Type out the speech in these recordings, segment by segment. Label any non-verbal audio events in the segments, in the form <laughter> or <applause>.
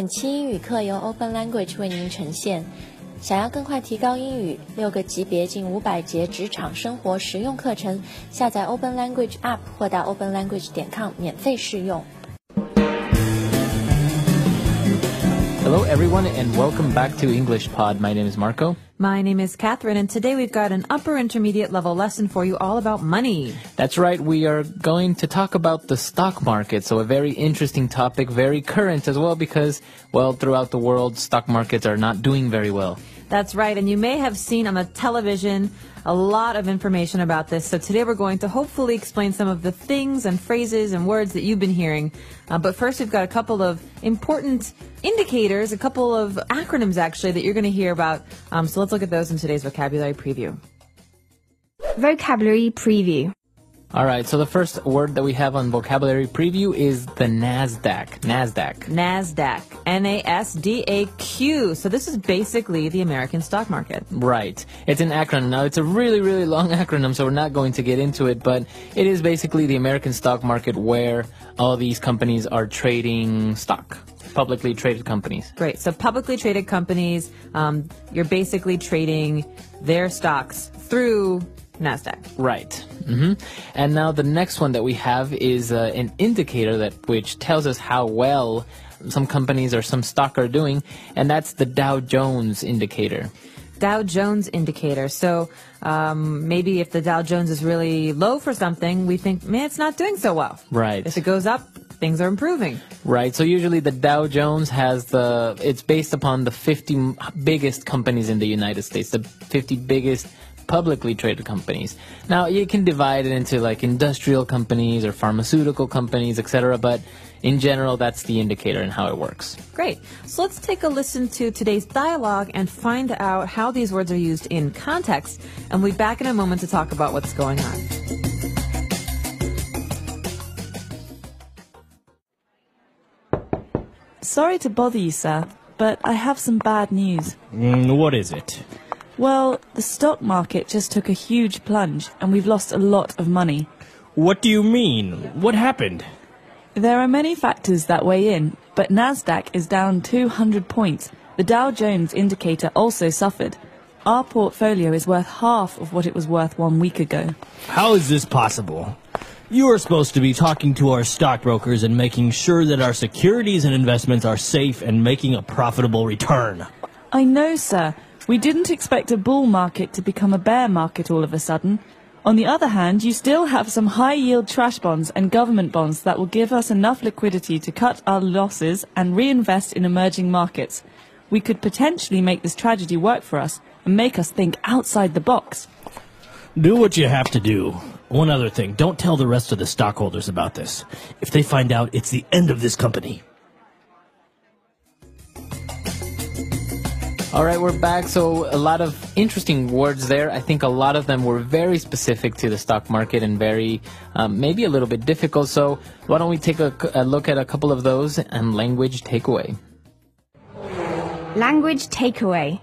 本期英语课由 Open Language 为您呈现。想要更快提高英语，六个级别近五百节职场生活实用课程，下载 Open Language App 或到 Open Language 点 com 免费试用。Hello, everyone, and welcome back to English Pod. My name is Marco. My name is Catherine, and today we've got an upper intermediate level lesson for you all about money. That's right, we are going to talk about the stock market. So, a very interesting topic, very current as well, because, well, throughout the world, stock markets are not doing very well. That's right, and you may have seen on the television a lot of information about this. So today we're going to hopefully explain some of the things and phrases and words that you've been hearing. Uh, but first, we've got a couple of important indicators, a couple of acronyms actually that you're going to hear about. Um, so let's look at those in today's vocabulary preview. Vocabulary preview. All right, so the first word that we have on vocabulary preview is the NASDAQ. NASDAQ. NASDAQ. N A S D A Q. So this is basically the American stock market. Right. It's an acronym. Now, it's a really, really long <laughs> acronym, so we're not going to get into it, but it is basically the American stock market where all these companies are trading stock. Publicly traded companies. Great. So publicly traded companies, um, you're basically trading their stocks through NASDAQ. Right. hmm And now the next one that we have is uh, an indicator that which tells us how well some companies or some stock are doing, and that's the Dow Jones indicator. Dow Jones indicator. So um, maybe if the Dow Jones is really low for something, we think, man, it's not doing so well. Right. If it goes up, things are improving. Right. So usually the Dow Jones has the it's based upon the 50 biggest companies in the United States, the 50 biggest publicly traded companies. Now, you can divide it into like industrial companies or pharmaceutical companies, etc., but in general, that's the indicator and how it works. Great. So let's take a listen to today's dialogue and find out how these words are used in context. And we'll be back in a moment to talk about what's going on. Sorry to bother you, sir, but I have some bad news. Mm, what is it? Well, the stock market just took a huge plunge and we've lost a lot of money. What do you mean? What happened? There are many factors that weigh in, but Nasdaq is down 200 points. The Dow Jones indicator also suffered. Our portfolio is worth half of what it was worth one week ago. How is this possible? You are supposed to be talking to our stockbrokers and making sure that our securities and investments are safe and making a profitable return. I know, sir. We didn't expect a bull market to become a bear market all of a sudden. On the other hand, you still have some high yield trash bonds and government bonds that will give us enough liquidity to cut our losses and reinvest in emerging markets. We could potentially make this tragedy work for us and make us think outside the box. Do what you have to do. One other thing, don't tell the rest of the stockholders about this. If they find out, it's the end of this company. All right, we're back. So, a lot of interesting words there. I think a lot of them were very specific to the stock market and very, um, maybe a little bit difficult. So, why don't we take a, a look at a couple of those and language takeaway? Language takeaway.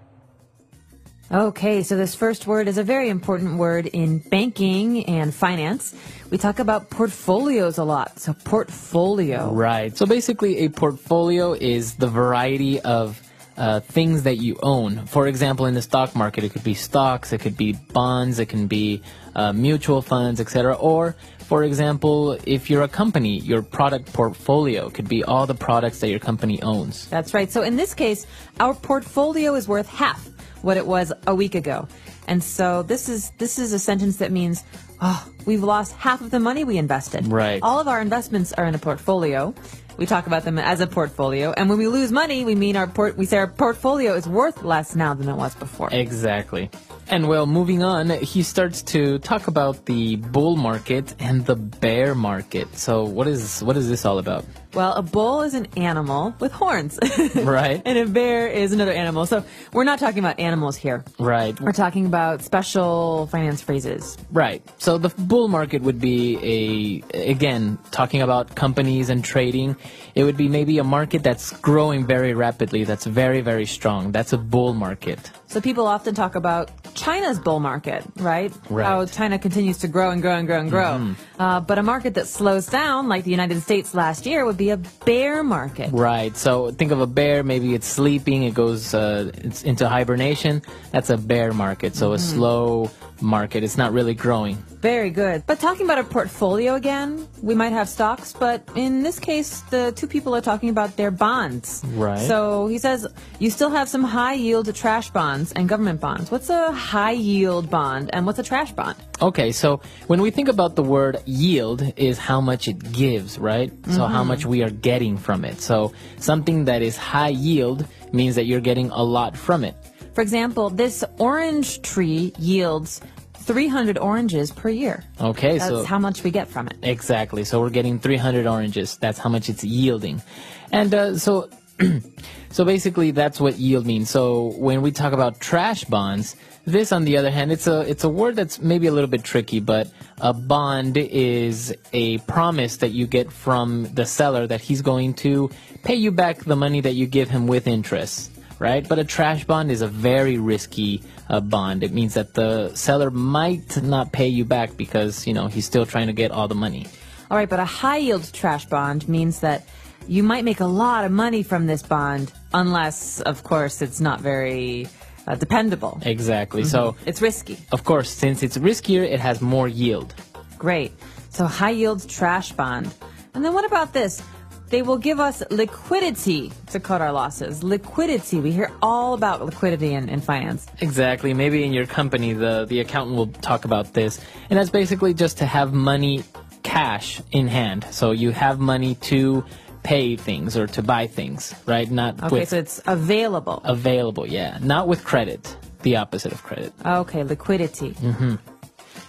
Okay, so this first word is a very important word in banking and finance. We talk about portfolios a lot. So, portfolio. Right. So, basically, a portfolio is the variety of uh, things that you own. For example, in the stock market, it could be stocks, it could be bonds, it can be uh, mutual funds, etc. Or, for example, if you're a company, your product portfolio could be all the products that your company owns. That's right. So in this case, our portfolio is worth half what it was a week ago. And so this is this is a sentence that means oh, we've lost half of the money we invested. Right. All of our investments are in a portfolio. We talk about them as a portfolio, and when we lose money, we mean our port. We say our portfolio is worth less now than it was before. Exactly. And well, moving on, he starts to talk about the bull market and the bear market. So, what is what is this all about? Well, a bull is an animal with horns. <laughs> right. And a bear is another animal. So, we're not talking about animals here. Right. We're talking about special finance phrases. Right. So the bull market would be a again talking about companies and trading. It would be maybe a market that's growing very rapidly, that's very very strong. That's a bull market. So people often talk about China's bull market, right? Right. How China continues to grow and grow and grow and grow. Uh, but a market that slows down, like the United States last year, would be a bear market. Right. So think of a bear. Maybe it's sleeping. It goes uh, it's into hibernation. That's a bear market. So a slow market. It's not really growing. Very good. But talking about a portfolio again, we might have stocks, but in this case, the two people are talking about their bonds. Right. So he says you still have some high yield trash bonds and government bonds. What's a high yield bond and what's a trash bond? Okay, so when we think about the word yield is how much it gives, right? So how mm-hmm. much we are getting from it. So something that is high yield means that you're getting a lot from it. For example, this orange tree yields 300 oranges per year. Okay, That's so how much we get from it. Exactly. So we're getting 300 oranges. That's how much it's yielding. And uh, so <clears throat> so basically that's what yield means. So when we talk about trash bonds, this on the other hand, it's a it's a word that's maybe a little bit tricky, but a bond is a promise that you get from the seller that he's going to pay you back the money that you give him with interest. Right, but a trash bond is a very risky uh, bond. It means that the seller might not pay you back because you know he's still trying to get all the money. All right, but a high yield trash bond means that you might make a lot of money from this bond, unless, of course, it's not very uh, dependable. Exactly. So It's risky. Of course, since it's riskier, it has more yield. Great. So high yield trash bond. And then what about this? They will give us liquidity to cut our losses. Liquidity. We hear all about liquidity in, in finance. Exactly. Maybe in your company, the, the accountant will talk about this. And that's basically just to have money cash in hand. So you have money to pay things or to buy things, right? Not Okay, so it's available. available, yeah. Not with credit. The opposite of credit. Okay, liquidity. Mm-hmm.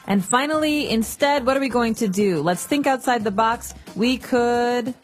And finally, instead, what are we going to do? Let's think outside the box. We could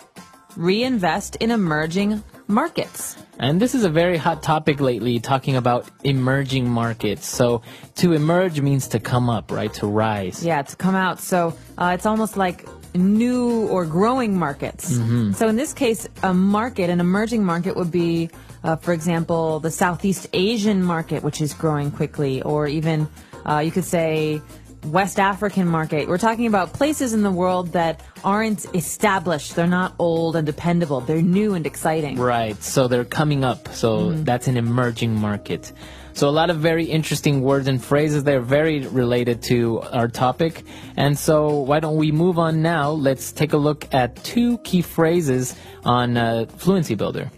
reinvest in emerging markets. And this is a very hot topic lately, talking about emerging markets. So to emerge means to come up, right? To rise. Yeah, to come out. So uh, it's almost like new or growing markets. So in this case, a market, an emerging market would be, uh, for example, the Southeast Asian market, which is growing quickly, or even uh, you could say West African market. We're talking about places in the world that aren't established. They're not old and dependable. They're new and exciting. Right. So they're coming up. So that's an emerging market. So a lot of very interesting words and phrases. They're very related to our topic. And so why don't we move on now? Let's take a look at two key phrases on uh, Fluency Builder.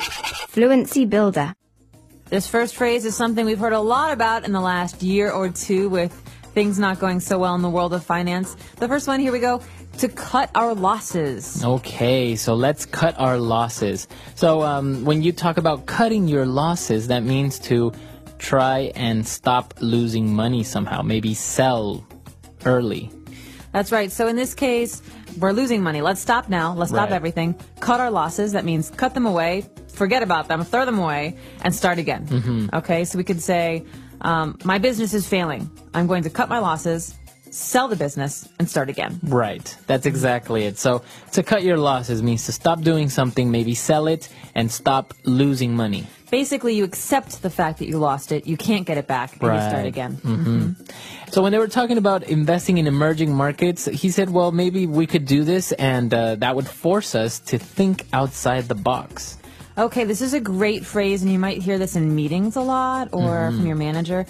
Fluency Builder. This first phrase is something we've heard a lot about in the last year or two with things not going so well in the world of finance. The first one, here we go, to cut our losses. Okay, so let's cut our losses. So um, when you talk about cutting your losses, that means to try and stop losing money somehow. Maybe sell early. That's right. So in this case, we're losing money. Let's stop now. Let's stop Right. everything. Cut our losses. That means cut them away, forget about them, throw them away, and start again. Mm-hmm. Okay, so we could say, um, my business is failing. I'm going to cut my losses, sell the business, and start again. Right. That's exactly it. So to cut your losses means to stop doing something, maybe sell it, and stop losing money. Basically, you accept the fact that you lost it, you can't get it back, and you start Right. again. So when they were talking about investing in emerging markets, he said, well, maybe we could do this, and uh, that would force us to think outside the box. Okay, this is a great phrase, and you might hear this in meetings a lot or from your manager.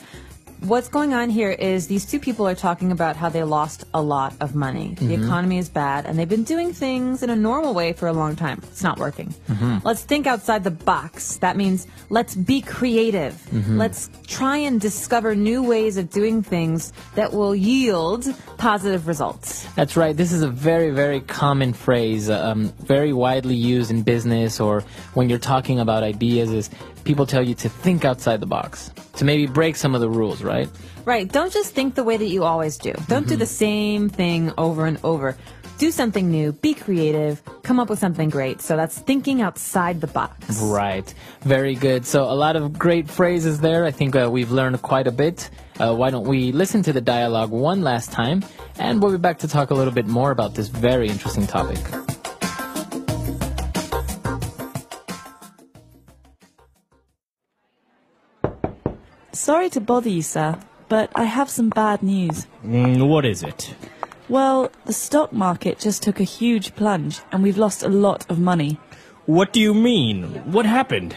What's going on here is these two people are talking about how they lost a lot of money. The mm-hmm. economy is bad, and they've been doing things in a normal way for a long time. It's not working. Mm-hmm. Let's think outside the box. That means let's be creative. Mm-hmm. Let's try and discover new ways of doing things that will yield positive results. That's right. This is a very, very common phrase, uh, um, very widely used in business or when you're talking about ideas. Is people tell you to think outside the box, to maybe break some of the rules, right? Right. Don't just think the way that you always do. Don't do the same thing over and over. Do something new, be creative, come up with something great. So that's thinking outside the box. Right. Very good. So a lot of great phrases there. I think uh, we've learned quite a bit. Uh, why don't we listen to the dialogue one last time, and we'll be back to talk a little bit more about this very interesting topic. To bother you, sir, but I have some bad news. Mm, what is it? Well, the stock market just took a huge plunge and we've lost a lot of money. What do you mean? What happened?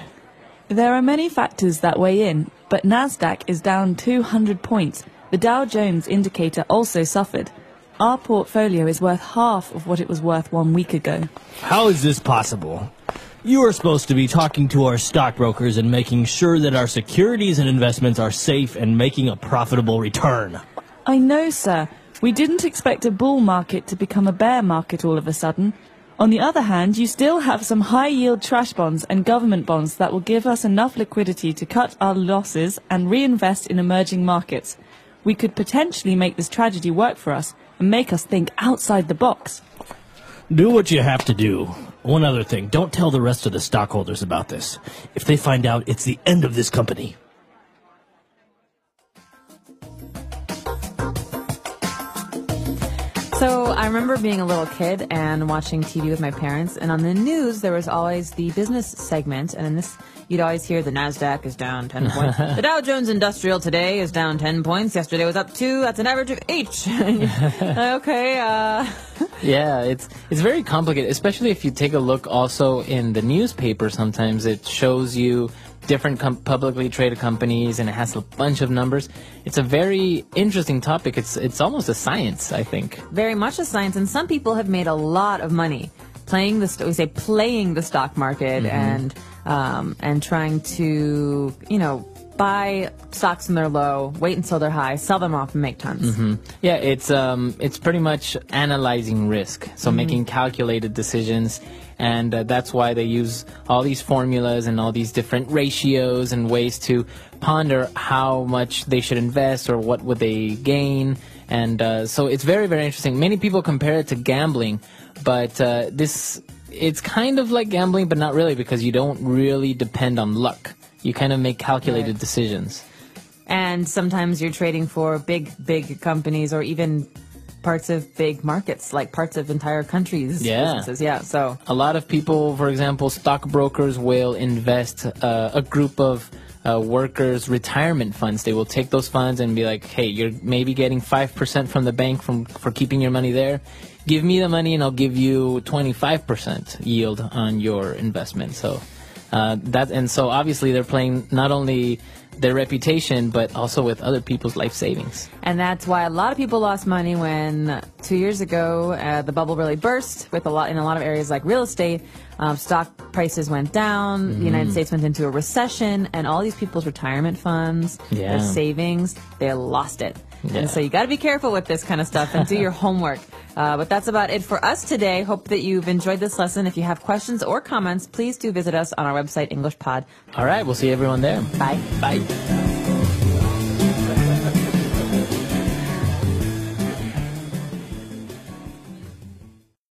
There are many factors that weigh in, but Nasdaq is down 200 points. The Dow Jones indicator also suffered. Our portfolio is worth half of what it was worth one week ago. How is this possible? You are supposed to be talking to our stockbrokers and making sure that our securities and investments are safe and making a profitable return. I know, sir. We didn't expect a bull market to become a bear market all of a sudden. On the other hand, you still have some high yield trash bonds and government bonds that will give us enough liquidity to cut our losses and reinvest in emerging markets. We could potentially make this tragedy work for us and make us think outside the box. Do what you have to do. One other thing, don't tell the rest of the stockholders about this. If they find out, it's the end of this company. So I remember being a little kid and watching TV with my parents, and on the news there was always the business segment, and in this you'd always hear the Nasdaq is down ten <laughs> points, the Dow Jones Industrial today is down ten points. Yesterday was up two. That's an average of eight. <laughs> okay. Uh, <laughs> Yeah, it's it's very complicated, especially if you take a look also in the newspaper. Sometimes it shows you different com- publicly traded companies, and it has a bunch of numbers. It's a very interesting topic. It's it's almost a science, I think. very much a science, and some people have made a lot of money playing the st- we say playing the stock market mm-hmm. and um, and trying to you know buy stocks when they're low, wait until they're high, sell them off, and make tons. Yeah, it's um, it's pretty much analyzing risk, so making calculated decisions, and uh, that's why they use all these formulas and all these different ratios and ways to ponder how much they should invest or what would they gain, and uh, so it's very very interesting. Many people compare it to gambling, but uh, this it's kind of like gambling, but not really because you don't really depend on luck. You kind of make calculated Right. decisions. And sometimes you're trading for big, big companies or even parts of big markets, like parts of entire countries. Yeah. businesses. Yeah. So A lot of people, for example, stockbrokers will invest uh, a group of uh, workers' retirement funds. They will take those funds and be like, "Hey, you're maybe getting five percent from the bank from for keeping your money there. Give me the money, and I'll give you twenty five percent yield on your investment." So uh, that and so obviously they're playing not only their reputation but also with other people's life savings. And that's why a lot of people lost money when two years ago uh, the bubble really burst with a lot in a lot of areas like real estate. Um, stock prices went down. The United States went into a recession, and all these people's retirement funds, Yeah. their savings, they lost it. Yeah. And so you got to be careful with this kind of stuff and do your <laughs> homework. Uh, but that's about it for us today. Hope that you've enjoyed this lesson. If you have questions or comments, please do visit us on our website, EnglishPod. All right, we'll see everyone there. Bye. Bye.